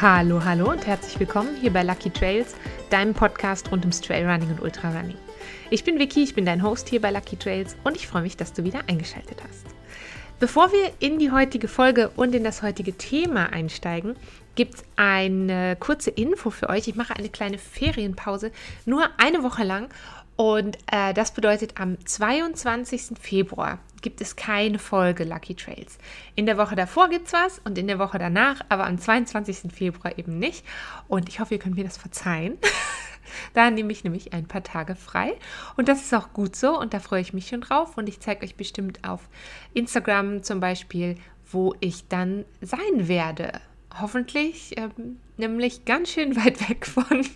Hallo, hallo und herzlich willkommen hier bei Lucky Trails, deinem Podcast rund ums Trailrunning und Ultrarunning. Ich bin Vicky, ich bin dein Host hier bei Lucky Trails und ich freue mich, dass du wieder eingeschaltet hast. Bevor wir in die heutige Folge und in das heutige Thema einsteigen, gibt es eine kurze Info für euch. Ich mache eine kleine Ferienpause, nur eine Woche lang und äh, das bedeutet, am 22. Februar gibt es keine Folge Lucky Trails. In der Woche davor gibt es was und in der Woche danach, aber am 22. Februar eben nicht. Und ich hoffe, ihr könnt mir das verzeihen. da nehme ich nämlich ein paar Tage frei. Und das ist auch gut so und da freue ich mich schon drauf. Und ich zeige euch bestimmt auf Instagram zum Beispiel, wo ich dann sein werde. Hoffentlich, ähm, nämlich ganz schön weit weg von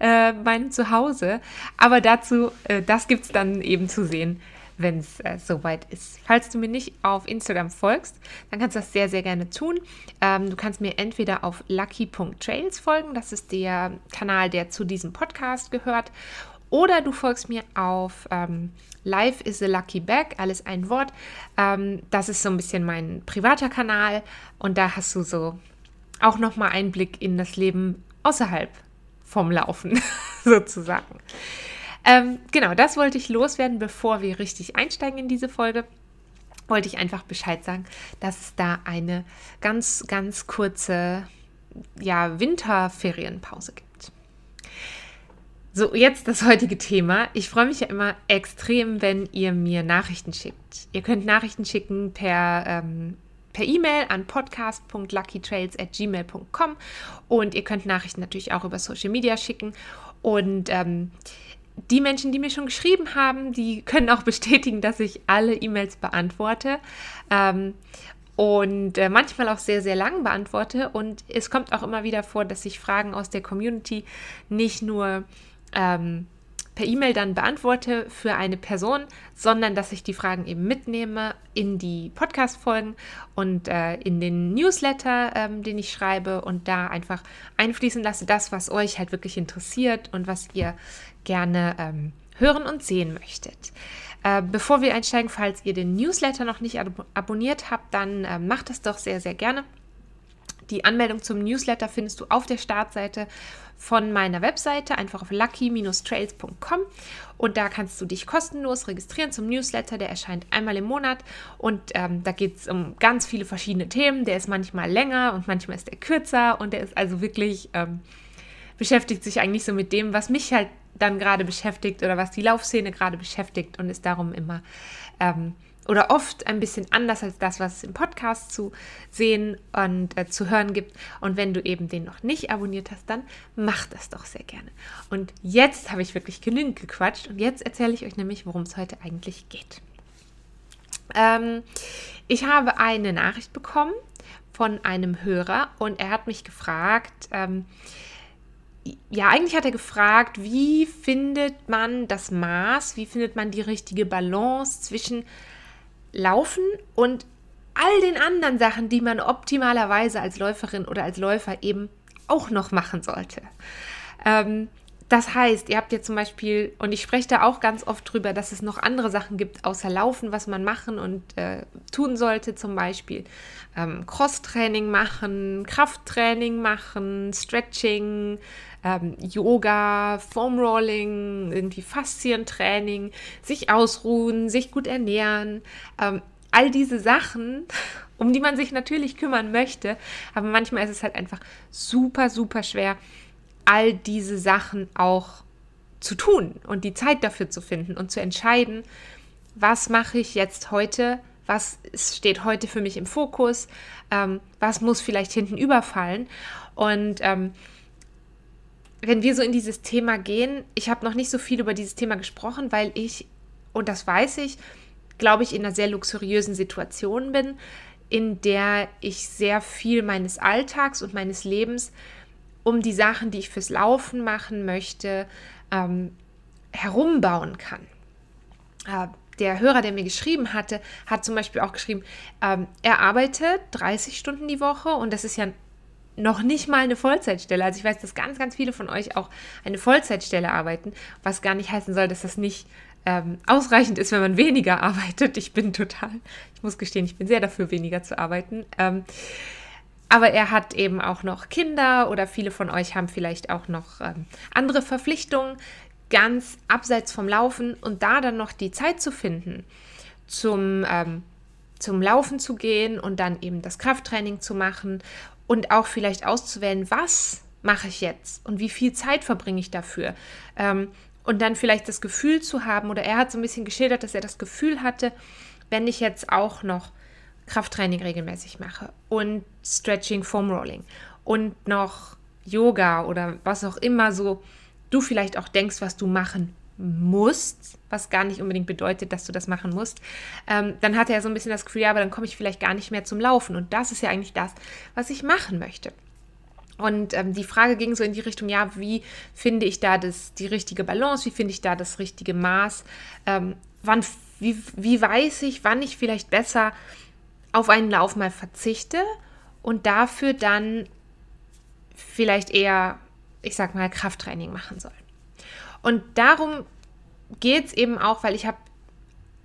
äh, meinem Zuhause. Aber dazu, äh, das gibt es dann eben zu sehen wenn es äh, soweit ist. Falls du mir nicht auf Instagram folgst, dann kannst du das sehr, sehr gerne tun. Ähm, du kannst mir entweder auf lucky.trails folgen, das ist der Kanal, der zu diesem Podcast gehört, oder du folgst mir auf ähm, Life is a Lucky Bag, alles ein Wort. Ähm, das ist so ein bisschen mein privater Kanal und da hast du so auch nochmal Einblick in das Leben außerhalb vom Laufen sozusagen. Ähm, genau, das wollte ich loswerden, bevor wir richtig einsteigen in diese Folge. Wollte ich einfach Bescheid sagen, dass es da eine ganz, ganz kurze ja, Winterferienpause gibt. So, jetzt das heutige Thema. Ich freue mich ja immer extrem, wenn ihr mir Nachrichten schickt. Ihr könnt Nachrichten schicken per ähm, per E-Mail an podcast.luckytrails@gmail.com und ihr könnt Nachrichten natürlich auch über Social Media schicken und ähm, die Menschen, die mir schon geschrieben haben, die können auch bestätigen, dass ich alle E-Mails beantworte. Ähm, und äh, manchmal auch sehr, sehr lang beantworte. Und es kommt auch immer wieder vor, dass ich Fragen aus der Community nicht nur ähm, per E-Mail dann beantworte für eine Person, sondern dass ich die Fragen eben mitnehme in die Podcast-Folgen und äh, in den Newsletter, ähm, den ich schreibe und da einfach einfließen lasse, das, was euch halt wirklich interessiert und was ihr gerne ähm, hören und sehen möchtet. Äh, bevor wir einsteigen, falls ihr den Newsletter noch nicht ab abonniert habt, dann äh, macht das doch sehr, sehr gerne. Die Anmeldung zum Newsletter findest du auf der Startseite von meiner Webseite, einfach auf lucky-trails.com und da kannst du dich kostenlos registrieren zum Newsletter, der erscheint einmal im Monat. Und ähm, da geht es um ganz viele verschiedene Themen. Der ist manchmal länger und manchmal ist er kürzer. Und der ist also wirklich, ähm, beschäftigt sich eigentlich so mit dem, was mich halt dann gerade beschäftigt oder was die Laufszene gerade beschäftigt und ist darum immer ähm, oder oft ein bisschen anders als das, was es im Podcast zu sehen und äh, zu hören gibt. Und wenn du eben den noch nicht abonniert hast, dann mach das doch sehr gerne. Und jetzt habe ich wirklich genügend gequatscht und jetzt erzähle ich euch nämlich, worum es heute eigentlich geht. Ähm, ich habe eine Nachricht bekommen von einem Hörer und er hat mich gefragt, ähm, ja, eigentlich hat er gefragt, wie findet man das Maß, wie findet man die richtige Balance zwischen Laufen und all den anderen Sachen, die man optimalerweise als Läuferin oder als Läufer eben auch noch machen sollte. Ähm, das heißt, ihr habt jetzt zum Beispiel, und ich spreche da auch ganz oft drüber, dass es noch andere Sachen gibt außer Laufen, was man machen und äh, tun sollte, zum Beispiel ähm, Cross-Training machen, Krafttraining machen, Stretching, ähm, Yoga, Foam Rolling, irgendwie Faszientraining, sich ausruhen, sich gut ernähren. Ähm, all diese Sachen, um die man sich natürlich kümmern möchte, aber manchmal ist es halt einfach super, super schwer, all diese Sachen auch zu tun und die Zeit dafür zu finden und zu entscheiden, was mache ich jetzt heute, was steht heute für mich im Fokus, ähm, was muss vielleicht hinten überfallen. Und ähm, wenn wir so in dieses Thema gehen, ich habe noch nicht so viel über dieses Thema gesprochen, weil ich, und das weiß ich, glaube ich, in einer sehr luxuriösen Situation bin, in der ich sehr viel meines Alltags und meines Lebens um die Sachen, die ich fürs Laufen machen möchte, ähm, herumbauen kann. Äh, der Hörer, der mir geschrieben hatte, hat zum Beispiel auch geschrieben, ähm, er arbeitet 30 Stunden die Woche und das ist ja noch nicht mal eine Vollzeitstelle. Also ich weiß, dass ganz, ganz viele von euch auch eine Vollzeitstelle arbeiten, was gar nicht heißen soll, dass das nicht ähm, ausreichend ist, wenn man weniger arbeitet. Ich bin total, ich muss gestehen, ich bin sehr dafür, weniger zu arbeiten. Ähm, aber er hat eben auch noch Kinder oder viele von euch haben vielleicht auch noch ähm, andere Verpflichtungen, ganz abseits vom Laufen und da dann noch die Zeit zu finden, zum, ähm, zum Laufen zu gehen und dann eben das Krafttraining zu machen und auch vielleicht auszuwählen, was mache ich jetzt und wie viel Zeit verbringe ich dafür. Ähm, und dann vielleicht das Gefühl zu haben, oder er hat so ein bisschen geschildert, dass er das Gefühl hatte, wenn ich jetzt auch noch Krafttraining regelmäßig mache und Stretching, Foam Rolling und noch Yoga oder was auch immer so du vielleicht auch denkst, was du machen musst, was gar nicht unbedingt bedeutet, dass du das machen musst, ähm, dann hat er so ein bisschen das Gefühl, ja, aber dann komme ich vielleicht gar nicht mehr zum Laufen. Und das ist ja eigentlich das, was ich machen möchte. Und ähm, die Frage ging so in die Richtung, ja, wie finde ich da das, die richtige Balance, wie finde ich da das richtige Maß, ähm, wann, wie, wie weiß ich, wann ich vielleicht besser auf einen Lauf mal verzichte und dafür dann vielleicht eher, ich sag mal, Krafttraining machen soll. Und darum geht es eben auch, weil ich habe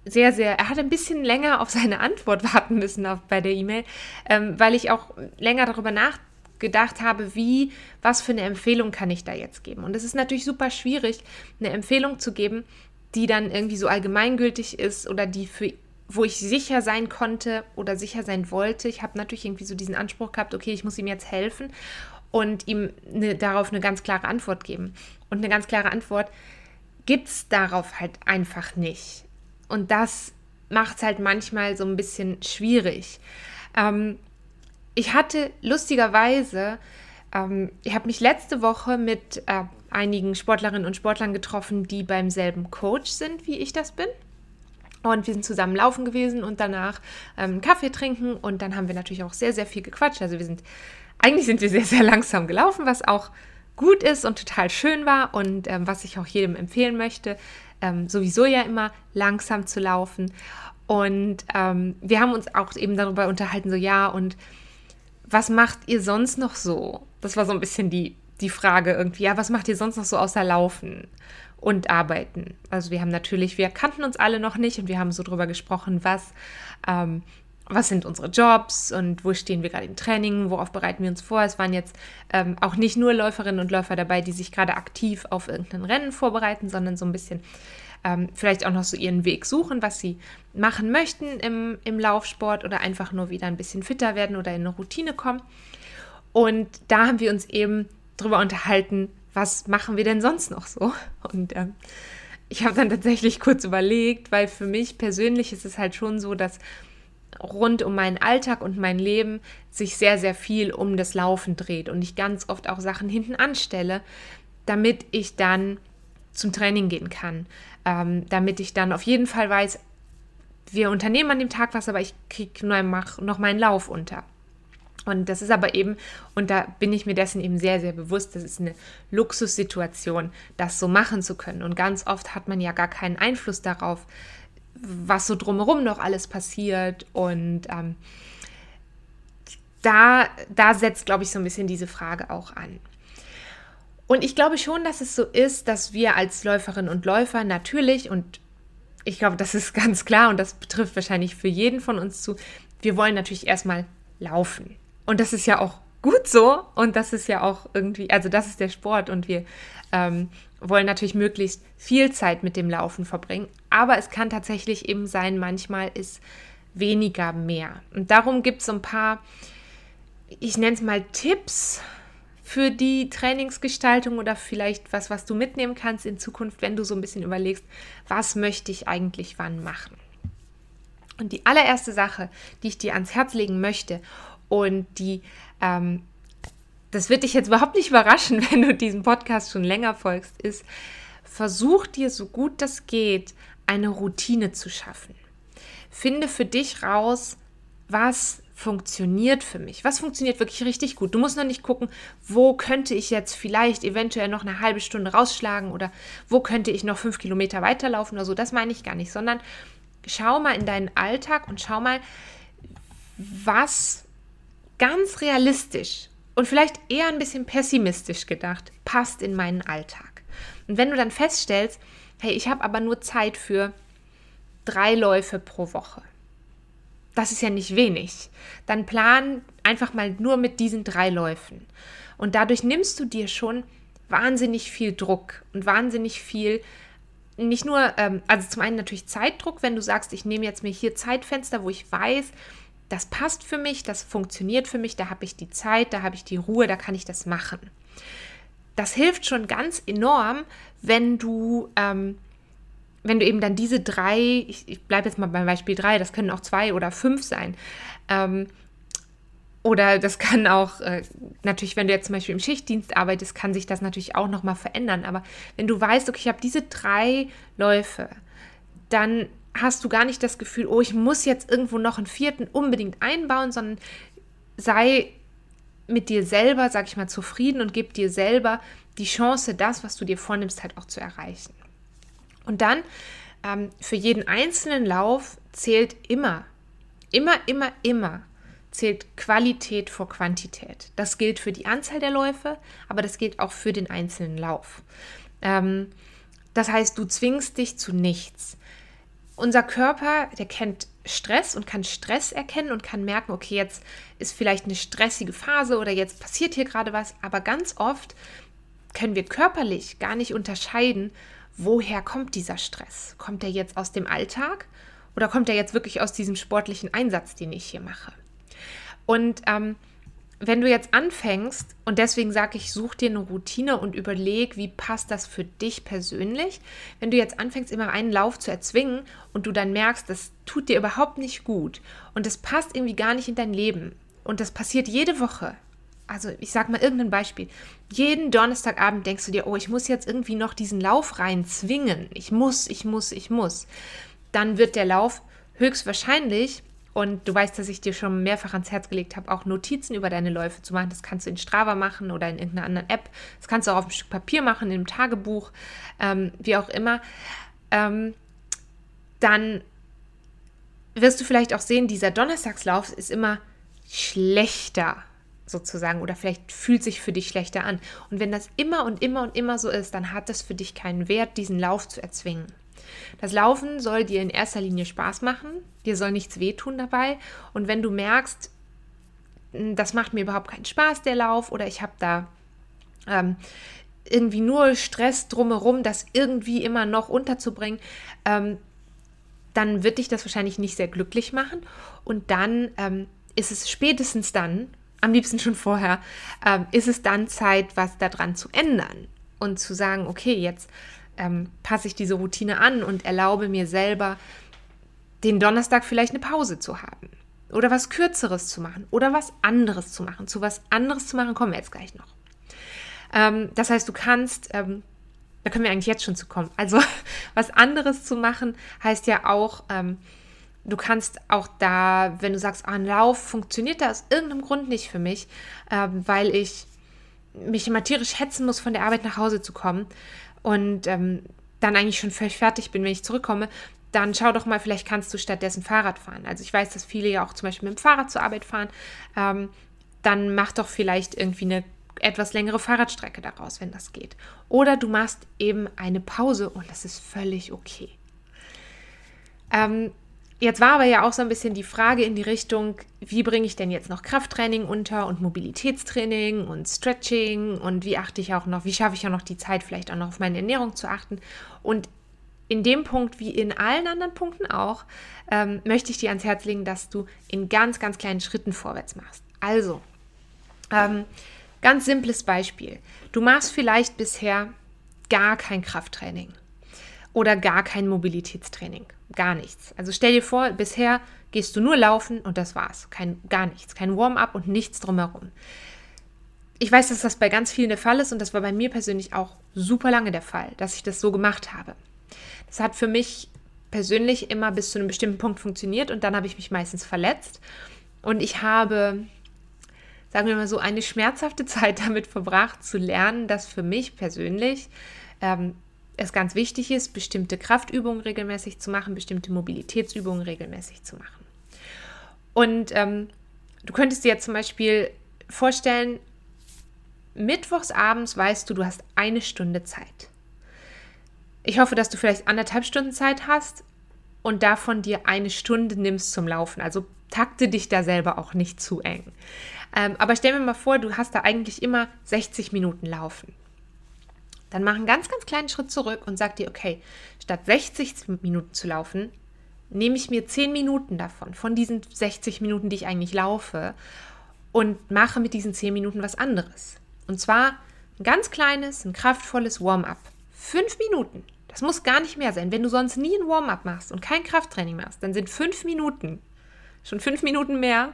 sehr, sehr, er hat ein bisschen länger auf seine Antwort warten müssen auf, bei der E-Mail, ähm, weil ich auch länger darüber nachgedacht habe, wie, was für eine Empfehlung kann ich da jetzt geben. Und es ist natürlich super schwierig, eine Empfehlung zu geben, die dann irgendwie so allgemeingültig ist oder die für wo ich sicher sein konnte oder sicher sein wollte. Ich habe natürlich irgendwie so diesen Anspruch gehabt, okay, ich muss ihm jetzt helfen und ihm eine, darauf eine ganz klare Antwort geben. Und eine ganz klare Antwort gibt es darauf halt einfach nicht. Und das macht es halt manchmal so ein bisschen schwierig. Ähm, ich hatte lustigerweise, ähm, ich habe mich letzte Woche mit äh, einigen Sportlerinnen und Sportlern getroffen, die beim selben Coach sind, wie ich das bin. Und wir sind zusammen laufen gewesen und danach ähm, Kaffee trinken. Und dann haben wir natürlich auch sehr, sehr viel gequatscht. Also wir sind, eigentlich sind wir sehr, sehr langsam gelaufen, was auch gut ist und total schön war und ähm, was ich auch jedem empfehlen möchte. Ähm, sowieso ja immer langsam zu laufen. Und ähm, wir haben uns auch eben darüber unterhalten, so ja, und was macht ihr sonst noch so? Das war so ein bisschen die, die Frage irgendwie, ja, was macht ihr sonst noch so außer Laufen? Und arbeiten. Also wir haben natürlich, wir kannten uns alle noch nicht und wir haben so drüber gesprochen, was, ähm, was sind unsere Jobs und wo stehen wir gerade im Training, worauf bereiten wir uns vor. Es waren jetzt ähm, auch nicht nur Läuferinnen und Läufer dabei, die sich gerade aktiv auf irgendein Rennen vorbereiten, sondern so ein bisschen ähm, vielleicht auch noch so ihren Weg suchen, was sie machen möchten im, im Laufsport oder einfach nur wieder ein bisschen fitter werden oder in eine Routine kommen. Und da haben wir uns eben drüber unterhalten, was machen wir denn sonst noch so? Und ähm, ich habe dann tatsächlich kurz überlegt, weil für mich persönlich ist es halt schon so, dass rund um meinen Alltag und mein Leben sich sehr, sehr viel um das Laufen dreht und ich ganz oft auch Sachen hinten anstelle, damit ich dann zum Training gehen kann, ähm, damit ich dann auf jeden Fall weiß, wir unternehmen an dem Tag was, aber ich kriege noch meinen Lauf unter. Und das ist aber eben, und da bin ich mir dessen eben sehr, sehr bewusst, das ist eine Luxussituation, das so machen zu können. Und ganz oft hat man ja gar keinen Einfluss darauf, was so drumherum noch alles passiert. Und ähm, da, da setzt, glaube ich, so ein bisschen diese Frage auch an. Und ich glaube schon, dass es so ist, dass wir als Läuferinnen und Läufer natürlich, und ich glaube, das ist ganz klar und das betrifft wahrscheinlich für jeden von uns zu, wir wollen natürlich erstmal laufen. Und das ist ja auch gut so und das ist ja auch irgendwie, also das ist der Sport und wir ähm, wollen natürlich möglichst viel Zeit mit dem Laufen verbringen. Aber es kann tatsächlich eben sein, manchmal ist weniger mehr. Und darum gibt es so ein paar, ich nenne es mal Tipps für die Trainingsgestaltung oder vielleicht was, was du mitnehmen kannst in Zukunft, wenn du so ein bisschen überlegst, was möchte ich eigentlich wann machen. Und die allererste Sache, die ich dir ans Herz legen möchte und die, ähm, das wird dich jetzt überhaupt nicht überraschen, wenn du diesem Podcast schon länger folgst, ist, versuch dir so gut das geht, eine Routine zu schaffen. Finde für dich raus, was funktioniert für mich? Was funktioniert wirklich richtig gut? Du musst noch nicht gucken, wo könnte ich jetzt vielleicht eventuell noch eine halbe Stunde rausschlagen oder wo könnte ich noch fünf Kilometer weiterlaufen oder so. Das meine ich gar nicht, sondern schau mal in deinen Alltag und schau mal, was ganz realistisch und vielleicht eher ein bisschen pessimistisch gedacht, passt in meinen Alltag. Und wenn du dann feststellst, hey, ich habe aber nur Zeit für drei Läufe pro Woche, das ist ja nicht wenig. Dann plan einfach mal nur mit diesen drei Läufen. Und dadurch nimmst du dir schon wahnsinnig viel Druck und wahnsinnig viel, nicht nur, ähm, also zum einen natürlich Zeitdruck, wenn du sagst, ich nehme jetzt mir hier Zeitfenster, wo ich weiß, das passt für mich, das funktioniert für mich, da habe ich die Zeit, da habe ich die Ruhe, da kann ich das machen. Das hilft schon ganz enorm, wenn du, ähm, wenn du eben dann diese drei, ich, ich bleibe jetzt mal beim Beispiel drei, das können auch zwei oder fünf sein, ähm, oder das kann auch, äh, natürlich, wenn du jetzt zum Beispiel im Schichtdienst arbeitest, kann sich das natürlich auch nochmal verändern. Aber wenn du weißt, okay, ich habe diese drei Läufe, dann hast du gar nicht das Gefühl, oh, ich muss jetzt irgendwo noch einen vierten unbedingt einbauen, sondern sei mit dir selber, sag ich mal, zufrieden und gib dir selber die Chance, das, was du dir vornimmst, halt auch zu erreichen. Und dann ähm, für jeden einzelnen Lauf zählt immer, immer, immer, immer zählt Qualität vor Quantität. Das gilt für die Anzahl der Läufe, aber das gilt auch für den einzelnen Lauf. Ähm, das heißt, du zwingst dich zu nichts. Unser Körper, der kennt Stress und kann Stress erkennen und kann merken, okay, jetzt ist vielleicht eine stressige Phase oder jetzt passiert hier gerade was, aber ganz oft können wir körperlich gar nicht unterscheiden, woher kommt dieser Stress? Kommt er jetzt aus dem Alltag oder kommt er jetzt wirklich aus diesem sportlichen Einsatz, den ich hier mache? Und ähm, wenn du jetzt anfängst, und deswegen sage ich, such dir eine Routine und überleg, wie passt das für dich persönlich, wenn du jetzt anfängst, immer einen Lauf zu erzwingen und du dann merkst, das tut dir überhaupt nicht gut und das passt irgendwie gar nicht in dein Leben und das passiert jede Woche. Also ich sage mal irgendein Beispiel. Jeden Donnerstagabend denkst du dir, oh, ich muss jetzt irgendwie noch diesen Lauf rein zwingen. Ich muss, ich muss, ich muss. Dann wird der Lauf höchstwahrscheinlich und du weißt, dass ich dir schon mehrfach ans Herz gelegt habe, auch Notizen über deine Läufe zu machen. Das kannst du in Strava machen oder in irgendeiner anderen App. Das kannst du auch auf ein Stück Papier machen, in einem Tagebuch, ähm, wie auch immer. Ähm, dann wirst du vielleicht auch sehen, dieser Donnerstagslauf ist immer schlechter sozusagen oder vielleicht fühlt sich für dich schlechter an. Und wenn das immer und immer und immer so ist, dann hat es für dich keinen Wert, diesen Lauf zu erzwingen. Das Laufen soll dir in erster Linie Spaß machen, dir soll nichts wehtun dabei. Und wenn du merkst, hm, das macht mir überhaupt keinen Spaß, der Lauf, oder ich habe da ähm, irgendwie nur Stress drumherum, das irgendwie immer noch unterzubringen, ähm, dann wird dich das wahrscheinlich nicht sehr glücklich machen. Und dann ähm, ist es spätestens dann, am liebsten schon vorher, ähm, ist es dann Zeit, was daran zu ändern und zu sagen, okay, jetzt ähm, passe ich diese Routine an und erlaube mir selber, den Donnerstag vielleicht eine Pause zu haben oder was Kürzeres zu machen oder was anderes zu machen. Zu was anderes zu machen kommen wir jetzt gleich noch. Ähm, das heißt, du kannst, ähm, da können wir eigentlich jetzt schon zu kommen. Also was anderes zu machen heißt ja auch, ähm, du kannst auch da, wenn du sagst, ah, ein Lauf funktioniert da aus irgendeinem Grund nicht für mich, ähm, weil ich mich immer tierisch hetzen muss, von der Arbeit nach Hause zu kommen, und ähm, dann eigentlich schon völlig fertig bin, wenn ich zurückkomme, dann schau doch mal, vielleicht kannst du stattdessen Fahrrad fahren. Also ich weiß, dass viele ja auch zum Beispiel mit dem Fahrrad zur Arbeit fahren. Ähm, dann mach doch vielleicht irgendwie eine etwas längere Fahrradstrecke daraus, wenn das geht. Oder du machst eben eine Pause und das ist völlig okay. Ähm, Jetzt war aber ja auch so ein bisschen die Frage in die Richtung, wie bringe ich denn jetzt noch Krafttraining unter und Mobilitätstraining und Stretching und wie achte ich auch noch, wie schaffe ich auch noch die Zeit, vielleicht auch noch auf meine Ernährung zu achten. Und in dem Punkt, wie in allen anderen Punkten auch, ähm, möchte ich dir ans Herz legen, dass du in ganz, ganz kleinen Schritten vorwärts machst. Also, ähm, ganz simples Beispiel. Du machst vielleicht bisher gar kein Krafttraining oder gar kein Mobilitätstraining. Gar nichts. Also stell dir vor, bisher gehst du nur laufen und das war's. Kein, gar nichts. Kein Warm-up und nichts drumherum. Ich weiß, dass das bei ganz vielen der Fall ist und das war bei mir persönlich auch super lange der Fall, dass ich das so gemacht habe. Das hat für mich persönlich immer bis zu einem bestimmten Punkt funktioniert und dann habe ich mich meistens verletzt. Und ich habe, sagen wir mal so, eine schmerzhafte Zeit damit verbracht, zu lernen, dass für mich persönlich ähm, es ganz wichtig ist, bestimmte Kraftübungen regelmäßig zu machen, bestimmte Mobilitätsübungen regelmäßig zu machen. Und ähm, du könntest dir jetzt zum Beispiel vorstellen, mittwochs abends weißt du, du hast eine Stunde Zeit. Ich hoffe, dass du vielleicht anderthalb Stunden Zeit hast. und davon dir eine Stunde nimmst zum Laufen. Also takte dich da selber auch nicht zu eng. Ähm, aber stell mir mal vor, du hast da eigentlich immer 60 Minuten laufen. Dann mach einen ganz, ganz kleinen Schritt zurück und sag dir, okay, statt 60 Minuten zu laufen, nehme ich mir 10 Minuten davon, von diesen 60 Minuten, die ich eigentlich laufe, und mache mit diesen 10 Minuten was anderes. Und zwar ein ganz kleines, ein kraftvolles Warm-up. Fünf Minuten. Das muss gar nicht mehr sein. Wenn du sonst nie ein Warm-up machst und kein Krafttraining machst, dann sind fünf Minuten schon fünf Minuten mehr,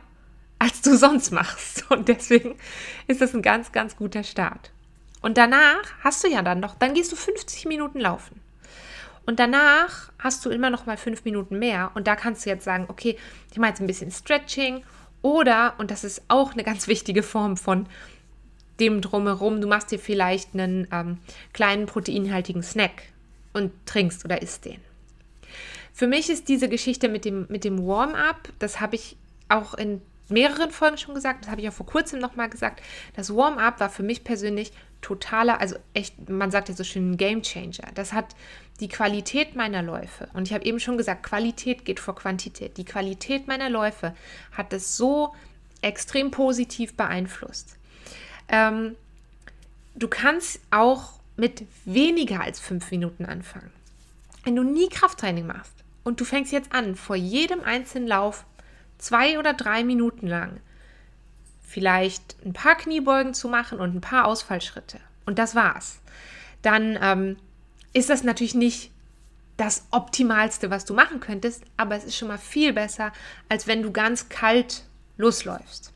als du sonst machst. Und deswegen ist das ein ganz, ganz guter Start. Und danach hast du ja dann noch, dann gehst du 50 Minuten laufen. Und danach hast du immer noch mal fünf Minuten mehr. Und da kannst du jetzt sagen, okay, ich mache jetzt ein bisschen Stretching. Oder, und das ist auch eine ganz wichtige Form von dem drumherum, du machst dir vielleicht einen ähm, kleinen proteinhaltigen Snack und trinkst oder isst den. Für mich ist diese Geschichte mit dem, mit dem Warm-up, das habe ich auch in mehreren Folgen schon gesagt, das habe ich auch vor kurzem nochmal gesagt, das Warm-up war für mich persönlich totaler, also echt, man sagt ja so schön, ein Game Changer. Das hat die Qualität meiner Läufe, und ich habe eben schon gesagt, Qualität geht vor Quantität. Die Qualität meiner Läufe hat es so extrem positiv beeinflusst. Ähm, du kannst auch mit weniger als fünf Minuten anfangen. Wenn du nie Krafttraining machst und du fängst jetzt an, vor jedem einzelnen Lauf zwei oder drei Minuten lang vielleicht ein paar Kniebeugen zu machen und ein paar Ausfallschritte und das war's, dann ähm, ist das natürlich nicht das Optimalste, was du machen könntest, aber es ist schon mal viel besser, als wenn du ganz kalt losläufst.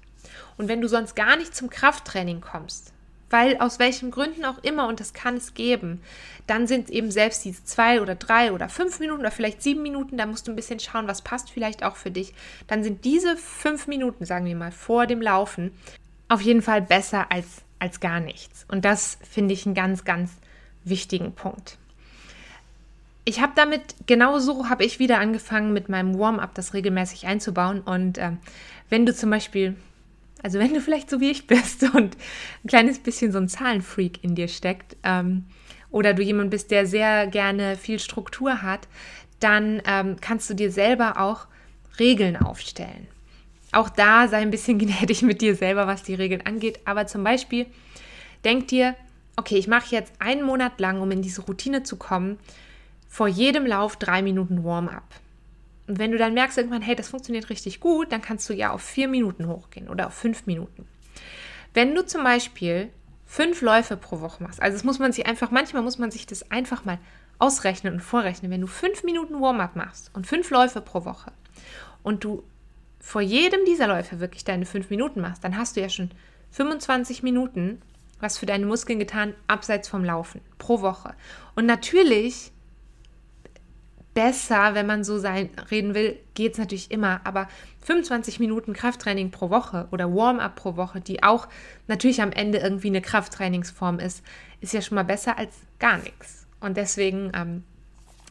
Und wenn du sonst gar nicht zum Krafttraining kommst, weil aus welchen Gründen auch immer, und das kann es geben, dann sind eben selbst diese zwei oder drei oder fünf Minuten oder vielleicht sieben Minuten, da musst du ein bisschen schauen, was passt vielleicht auch für dich. Dann sind diese fünf Minuten, sagen wir mal, vor dem Laufen auf jeden Fall besser als, als gar nichts. Und das finde ich einen ganz, ganz wichtigen Punkt. Ich habe damit, genau so habe ich wieder angefangen mit meinem Warm-up, das regelmäßig einzubauen. Und äh, wenn du zum Beispiel also wenn du vielleicht so wie ich bist und ein kleines bisschen so ein Zahlenfreak in dir steckt ähm, oder du jemand bist, der sehr gerne viel Struktur hat, dann ähm, kannst du dir selber auch Regeln aufstellen. Auch da sei ein bisschen gnädig mit dir selber, was die Regeln angeht. Aber zum Beispiel denk dir, okay, ich mache jetzt einen Monat lang, um in diese Routine zu kommen, vor jedem Lauf drei Minuten Warm-up. Und wenn du dann merkst irgendwann, hey, das funktioniert richtig gut, dann kannst du ja auf vier Minuten hochgehen oder auf fünf Minuten. Wenn du zum Beispiel fünf Läufe pro Woche machst, also das muss man sich einfach, manchmal muss man sich das einfach mal ausrechnen und vorrechnen. Wenn du fünf Minuten Warm-up machst und fünf Läufe pro Woche und du vor jedem dieser Läufe wirklich deine fünf Minuten machst, dann hast du ja schon 25 Minuten was für deine Muskeln getan, abseits vom Laufen pro Woche. Und natürlich besser, wenn man so sein, reden will, geht es natürlich immer. Aber 25 Minuten Krafttraining pro Woche oder Warm-up pro Woche, die auch natürlich am Ende irgendwie eine Krafttrainingsform ist, ist ja schon mal besser als gar nichts. Und deswegen ähm,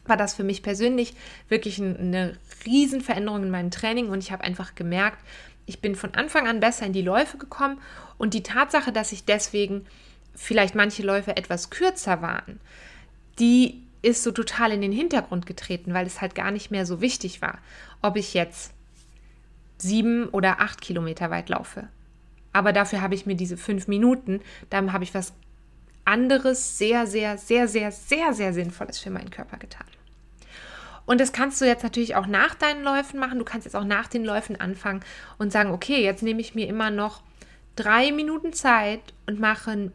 war das für mich persönlich wirklich ein, eine Riesenveränderung in meinem Training und ich habe einfach gemerkt, ich bin von Anfang an besser in die Läufe gekommen und die Tatsache, dass ich deswegen vielleicht manche Läufe etwas kürzer waren, die ist so total in den Hintergrund getreten, weil es halt gar nicht mehr so wichtig war, ob ich jetzt sieben oder acht Kilometer weit laufe. Aber dafür habe ich mir diese fünf Minuten, dann habe ich was anderes, sehr, sehr, sehr, sehr, sehr, sehr Sinnvolles für meinen Körper getan. Und das kannst du jetzt natürlich auch nach deinen Läufen machen. Du kannst jetzt auch nach den Läufen anfangen und sagen, okay, jetzt nehme ich mir immer noch drei Minuten Zeit und mache,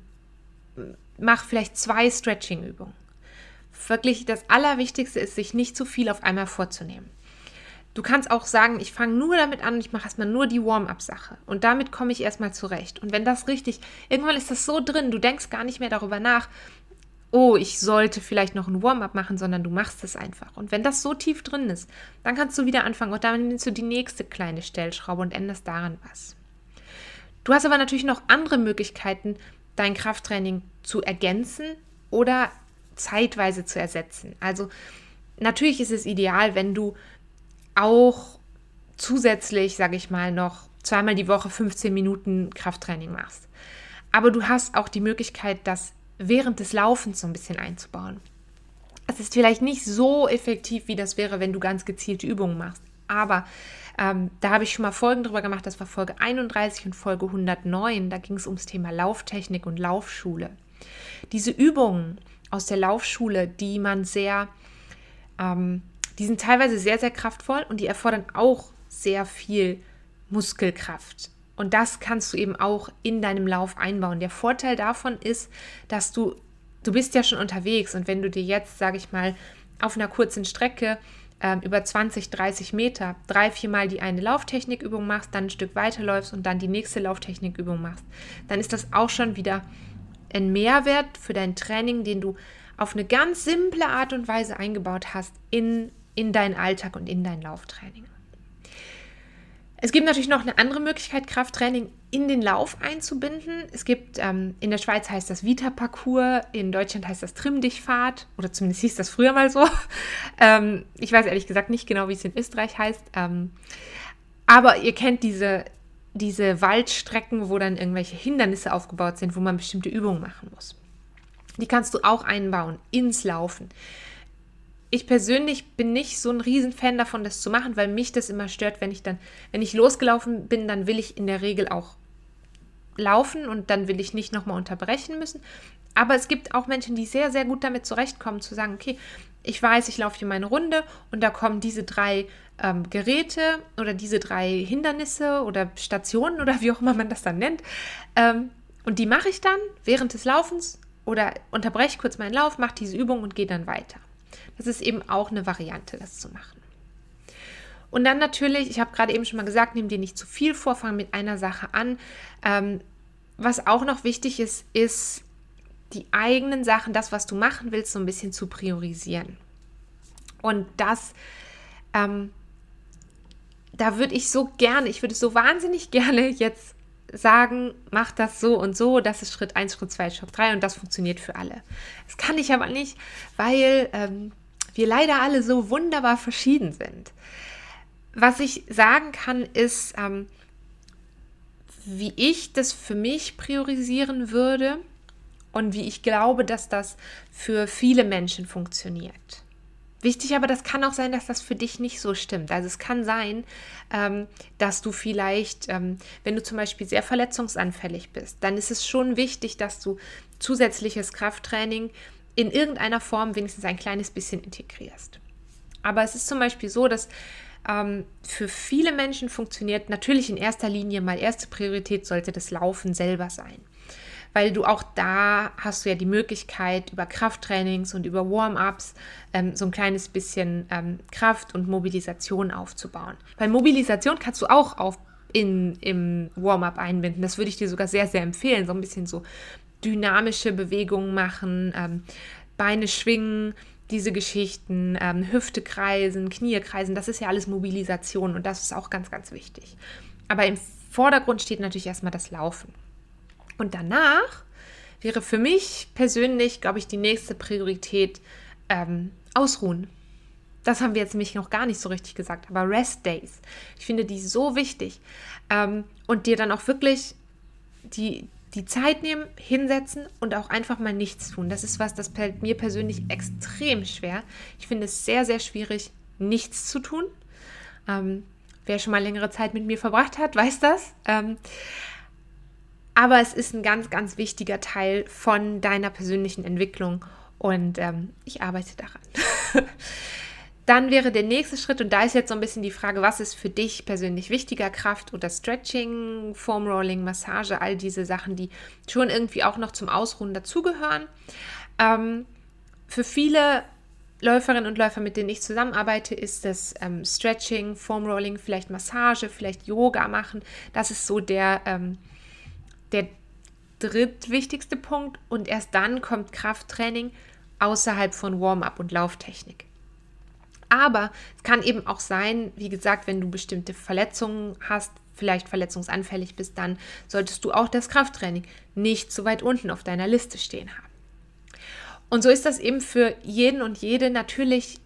mache vielleicht zwei Stretching-Übungen wirklich das Allerwichtigste ist, sich nicht zu viel auf einmal vorzunehmen. Du kannst auch sagen, ich fange nur damit an und ich mache erstmal nur die Warm-up-Sache. Und damit komme ich erstmal zurecht. Und wenn das richtig, irgendwann ist das so drin, du denkst gar nicht mehr darüber nach, oh, ich sollte vielleicht noch ein Warm-up machen, sondern du machst es einfach. Und wenn das so tief drin ist, dann kannst du wieder anfangen und dann nimmst du die nächste kleine Stellschraube und änderst daran was. Du hast aber natürlich noch andere Möglichkeiten, dein Krafttraining zu ergänzen oder zeitweise zu ersetzen. Also natürlich ist es ideal, wenn du auch zusätzlich, sage ich mal, noch zweimal die Woche 15 Minuten Krafttraining machst. Aber du hast auch die Möglichkeit, das während des Laufens so ein bisschen einzubauen. es ist vielleicht nicht so effektiv, wie das wäre, wenn du ganz gezielte Übungen machst. Aber ähm, da habe ich schon mal Folgen drüber gemacht. Das war Folge 31 und Folge 109. Da ging es ums Thema Lauftechnik und Laufschule. Diese Übungen aus der Laufschule, die man sehr, ähm, die sind teilweise sehr, sehr kraftvoll und die erfordern auch sehr viel Muskelkraft. Und das kannst du eben auch in deinem Lauf einbauen. Der Vorteil davon ist, dass du, du bist ja schon unterwegs und wenn du dir jetzt, sage ich mal, auf einer kurzen Strecke äh, über 20, 30 Meter drei, viermal die eine Lauftechnikübung machst, dann ein Stück weiterläufst und dann die nächste Lauftechnikübung machst, dann ist das auch schon wieder ein Mehrwert für dein Training, den du auf eine ganz simple Art und Weise eingebaut hast in, in deinen Alltag und in dein Lauftraining. Es gibt natürlich noch eine andere Möglichkeit, Krafttraining in den Lauf einzubinden. Es gibt, ähm, in der Schweiz heißt das Vita-Parcours, in Deutschland heißt das Trimm-Dich-Fahrt oder zumindest hieß das früher mal so. ähm, ich weiß ehrlich gesagt nicht genau, wie es in Österreich heißt. Ähm, aber ihr kennt diese, diese Waldstrecken, wo dann irgendwelche Hindernisse aufgebaut sind, wo man bestimmte Übungen machen muss. Die kannst du auch einbauen ins Laufen ich persönlich bin nicht so ein Riesenfan davon, das zu machen, weil mich das immer stört, wenn ich dann, wenn ich losgelaufen bin, dann will ich in der Regel auch laufen und dann will ich nicht nochmal unterbrechen müssen. Aber es gibt auch Menschen, die sehr, sehr gut damit zurechtkommen, zu sagen, okay, ich weiß, ich laufe hier meine Runde und da kommen diese drei ähm, Geräte oder diese drei Hindernisse oder Stationen oder wie auch immer man das dann nennt. Ähm, und die mache ich dann während des Laufens oder unterbreche kurz meinen Lauf, mache diese Übung und gehe dann weiter. Das ist eben auch eine Variante, das zu machen. Und dann natürlich, ich habe gerade eben schon mal gesagt, nimm dir nicht zu viel vor, fang mit einer Sache an. Ähm, was auch noch wichtig ist, ist die eigenen Sachen, das, was du machen willst, so ein bisschen zu priorisieren. Und das, ähm, da würde ich so gerne, ich würde so wahnsinnig gerne jetzt sagen, mach das so und so, das ist Schritt 1, Schritt 2, Schritt 3 und das funktioniert für alle. Das kann ich aber nicht, weil ähm, wir leider alle so wunderbar verschieden sind. Was ich sagen kann, ist, ähm, wie ich das für mich priorisieren würde und wie ich glaube, dass das für viele Menschen funktioniert. Wichtig aber, das kann auch sein, dass das für dich nicht so stimmt. Also es kann sein, ähm, dass du vielleicht, ähm, wenn du zum Beispiel sehr verletzungsanfällig bist, dann ist es schon wichtig, dass du zusätzliches Krafttraining in irgendeiner Form wenigstens ein kleines bisschen integrierst. Aber es ist zum Beispiel so, dass ähm, für viele Menschen funktioniert natürlich in erster Linie mal erste Priorität sollte das Laufen selber sein. Weil du auch da hast du ja die Möglichkeit, über Krafttrainings und über Warm-ups ähm, so ein kleines bisschen ähm, Kraft und Mobilisation aufzubauen. Weil Mobilisation kannst du auch auf, in, im Warm-up einbinden. Das würde ich dir sogar sehr, sehr empfehlen. So ein bisschen so dynamische Bewegungen machen, ähm, Beine schwingen, diese Geschichten, ähm, Hüfte kreisen, Knie kreisen, das ist ja alles Mobilisation und das ist auch ganz, ganz wichtig. Aber im Vordergrund steht natürlich erstmal das Laufen. Und danach wäre für mich persönlich, glaube ich, die nächste Priorität ähm, Ausruhen. Das haben wir jetzt nämlich noch gar nicht so richtig gesagt, aber Rest Days. Ich finde die so wichtig. Ähm, und dir dann auch wirklich die, die Zeit nehmen, hinsetzen und auch einfach mal nichts tun. Das ist was, das fällt mir persönlich extrem schwer. Ich finde es sehr, sehr schwierig, nichts zu tun. Ähm, wer schon mal längere Zeit mit mir verbracht hat, weiß das. Ähm, aber es ist ein ganz, ganz wichtiger Teil von deiner persönlichen Entwicklung und ähm, ich arbeite daran. Dann wäre der nächste Schritt, und da ist jetzt so ein bisschen die Frage, was ist für dich persönlich wichtiger, Kraft oder Stretching, Foam Rolling, Massage, all diese Sachen, die schon irgendwie auch noch zum Ausruhen dazugehören. Ähm, für viele Läuferinnen und Läufer, mit denen ich zusammenarbeite, ist das ähm, Stretching, Foam Rolling, vielleicht Massage, vielleicht Yoga machen. Das ist so der, ähm, der drittwichtigste Punkt. Und erst dann kommt Krafttraining außerhalb von Warm-up und Lauftechnik. Aber es kann eben auch sein, wie gesagt, wenn du bestimmte Verletzungen hast, vielleicht verletzungsanfällig bist, dann solltest du auch das Krafttraining nicht so weit unten auf deiner Liste stehen haben. Und so ist das eben für jeden und jede natürlich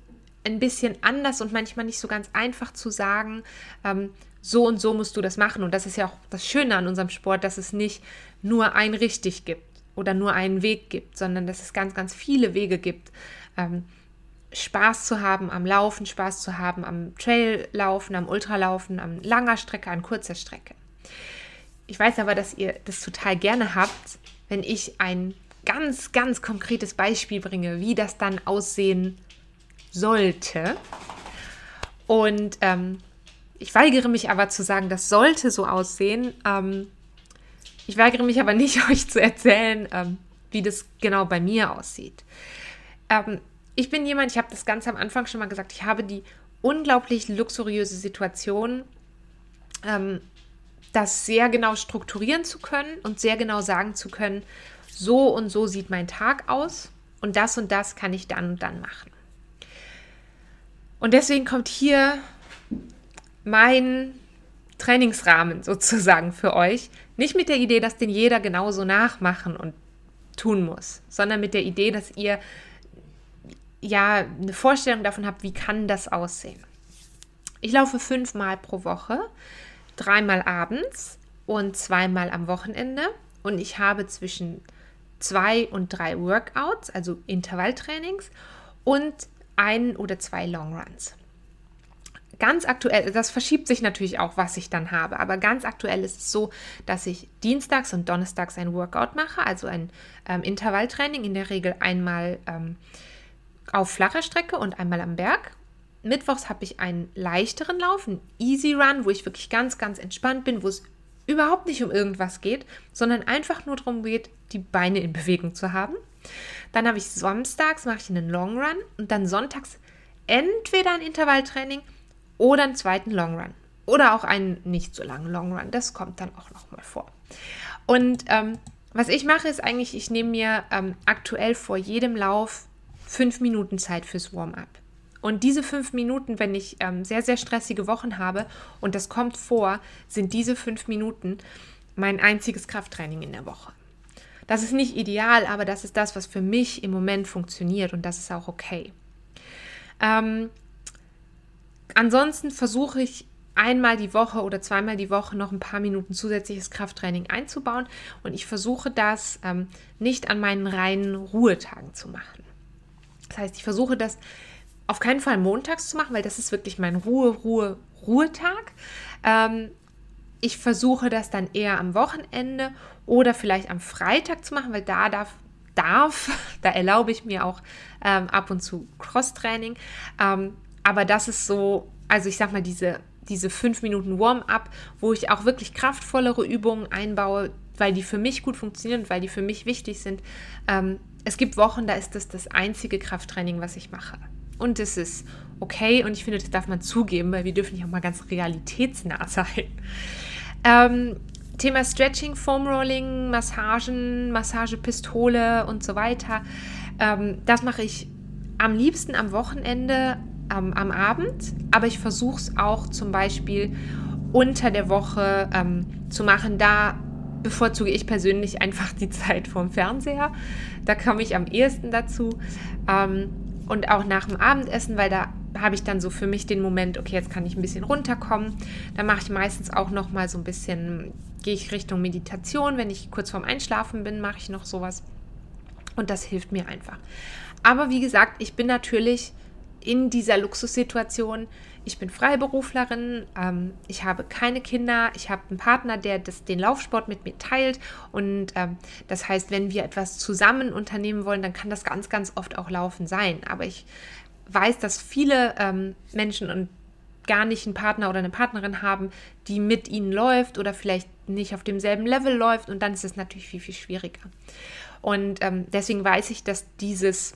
ein bisschen anders und manchmal nicht so ganz einfach zu sagen, ähm, so und so musst du das machen. Und das ist ja auch das Schöne an unserem Sport, dass es nicht nur ein richtig gibt oder nur einen Weg gibt, sondern dass es ganz, ganz viele Wege gibt, ähm, Spaß zu haben am Laufen, Spaß zu haben am Traillaufen, am Ultralaufen, am langer Strecke, an kurzer Strecke. Ich weiß aber, dass ihr das total gerne habt, wenn ich ein ganz, ganz konkretes Beispiel bringe, wie das dann aussehen sollte. Und ähm, ich weigere mich aber zu sagen, das sollte so aussehen. Ähm, ich weigere mich aber nicht, euch zu erzählen, ähm, wie das genau bei mir aussieht. Ähm, ich bin jemand, ich habe das ganz am Anfang schon mal gesagt, ich habe die unglaublich luxuriöse Situation, ähm, das sehr genau strukturieren zu können und sehr genau sagen zu können, so und so sieht mein Tag aus und das und das kann ich dann und dann machen. Und deswegen kommt hier mein Trainingsrahmen sozusagen für euch. Nicht mit der Idee, dass den jeder genauso nachmachen und tun muss, sondern mit der Idee, dass ihr ja eine Vorstellung davon habt, wie kann das aussehen. Ich laufe fünfmal pro Woche, dreimal abends und zweimal am Wochenende und ich habe zwischen zwei und drei Workouts, also Intervalltrainings und ein oder zwei Longruns. Ganz aktuell, das verschiebt sich natürlich auch, was ich dann habe, aber ganz aktuell ist es so, dass ich dienstags und donnerstags ein Workout mache, also ein ähm, Intervalltraining, in der Regel einmal ähm, auf flacher Strecke und einmal am Berg. Mittwochs habe ich einen leichteren Lauf, einen Easy Run, wo ich wirklich ganz, ganz entspannt bin, wo es überhaupt nicht um irgendwas geht, sondern einfach nur darum geht, die Beine in Bewegung zu haben. Dann habe ich samstags mache ich einen Long Run und dann sonntags entweder ein Intervalltraining oder einen zweiten Long Run oder auch einen nicht so langen Long Run. Das kommt dann auch noch mal vor. Und ähm, was ich mache, ist eigentlich, ich nehme mir ähm, aktuell vor jedem Lauf fünf Minuten Zeit fürs Warm-up. Und diese fünf Minuten, wenn ich ähm, sehr, sehr stressige Wochen habe und das kommt vor, sind diese fünf Minuten mein einziges Krafttraining in der Woche. Das ist nicht ideal, aber das ist das, was für mich im Moment funktioniert und das ist auch okay. Ähm, ansonsten versuche ich einmal die Woche oder zweimal die Woche noch ein paar Minuten zusätzliches Krafttraining einzubauen und ich versuche das ähm, nicht an meinen reinen Ruhetagen zu machen. Das heißt, ich versuche das auf keinen Fall montags zu machen, weil das ist wirklich mein Ruhe, Ruhe, Ruhetag. Ähm, ich versuche das dann eher am Wochenende oder vielleicht am Freitag zu machen, weil da darf, darf da erlaube ich mir auch ähm, ab und zu Cross-Training. Ähm, aber das ist so, also ich sag mal, diese, diese fünf Minuten Warm-up, wo ich auch wirklich kraftvollere Übungen einbaue, weil die für mich gut funktionieren und weil die für mich wichtig sind. Ähm, es gibt Wochen, da ist das das einzige Krafttraining, was ich mache. Und es ist okay und ich finde, das darf man zugeben, weil wir dürfen nicht auch mal ganz realitätsnah sein. Ähm, Thema Stretching, Foam Rolling, Massagen, Massagepistole und so weiter. Ähm, das mache ich am liebsten am Wochenende, ähm, am Abend, aber ich versuche es auch zum Beispiel unter der Woche ähm, zu machen. Da bevorzuge ich persönlich einfach die Zeit vorm Fernseher. Da komme ich am ehesten dazu. Ähm, und auch nach dem Abendessen, weil da habe ich dann so für mich den Moment, okay, jetzt kann ich ein bisschen runterkommen. Da mache ich meistens auch noch mal so ein bisschen, gehe ich Richtung Meditation. Wenn ich kurz vorm Einschlafen bin, mache ich noch sowas. Und das hilft mir einfach. Aber wie gesagt, ich bin natürlich in dieser Luxussituation, ich bin Freiberuflerin, ähm, ich habe keine Kinder, ich habe einen Partner, der das, den Laufsport mit mir teilt. Und ähm, das heißt, wenn wir etwas zusammen unternehmen wollen, dann kann das ganz, ganz oft auch Laufen sein. Aber ich weiß, dass viele ähm, Menschen und gar nicht einen Partner oder eine Partnerin haben, die mit ihnen läuft oder vielleicht nicht auf demselben Level läuft und dann ist es natürlich viel, viel schwieriger. Und ähm, deswegen weiß ich, dass dieses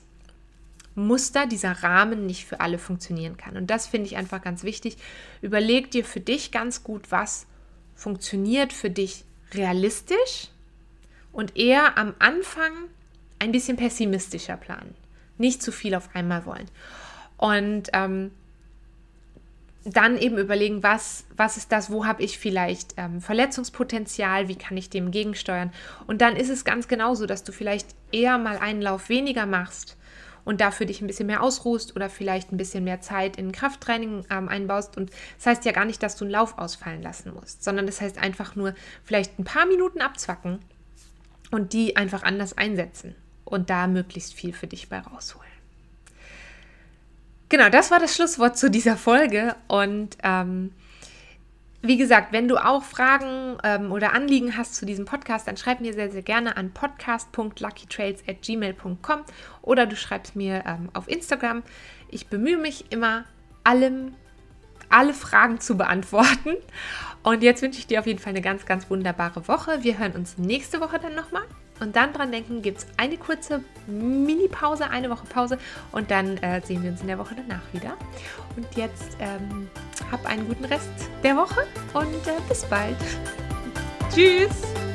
Muster, dieser Rahmen nicht für alle funktionieren kann. Und das finde ich einfach ganz wichtig. Überleg dir für dich ganz gut, was funktioniert für dich realistisch und eher am Anfang ein bisschen pessimistischer planen. Nicht zu viel auf einmal wollen. Und ähm, dann eben überlegen, was, was ist das, wo habe ich vielleicht ähm, Verletzungspotenzial, wie kann ich dem gegensteuern. Und dann ist es ganz genauso, dass du vielleicht eher mal einen Lauf weniger machst und dafür dich ein bisschen mehr ausruhst oder vielleicht ein bisschen mehr Zeit in Krafttraining ähm, einbaust. Und das heißt ja gar nicht, dass du einen Lauf ausfallen lassen musst, sondern das heißt einfach nur vielleicht ein paar Minuten abzwacken und die einfach anders einsetzen und da möglichst viel für dich bei rausholen. genau, das war das Schlusswort zu dieser Folge. Und ähm, wie gesagt, wenn du auch Fragen ähm, oder Anliegen hast zu diesem Podcast, dann schreib mir sehr, sehr gerne an podcast.luckytrails.gmail.com oder du schreibst mir ähm, auf Instagram. Ich bemühe mich immer, allem, alle Fragen zu beantworten. Und jetzt wünsche ich dir auf jeden Fall eine ganz, ganz wunderbare Woche. Wir hören uns nächste Woche dann nochmal. Und dann dran denken, gibt es eine kurze Mini-Pause, eine Woche Pause und dann äh, sehen wir uns in der Woche danach wieder. Und jetzt ähm, hab einen guten Rest der Woche und äh, bis bald. Tschüss!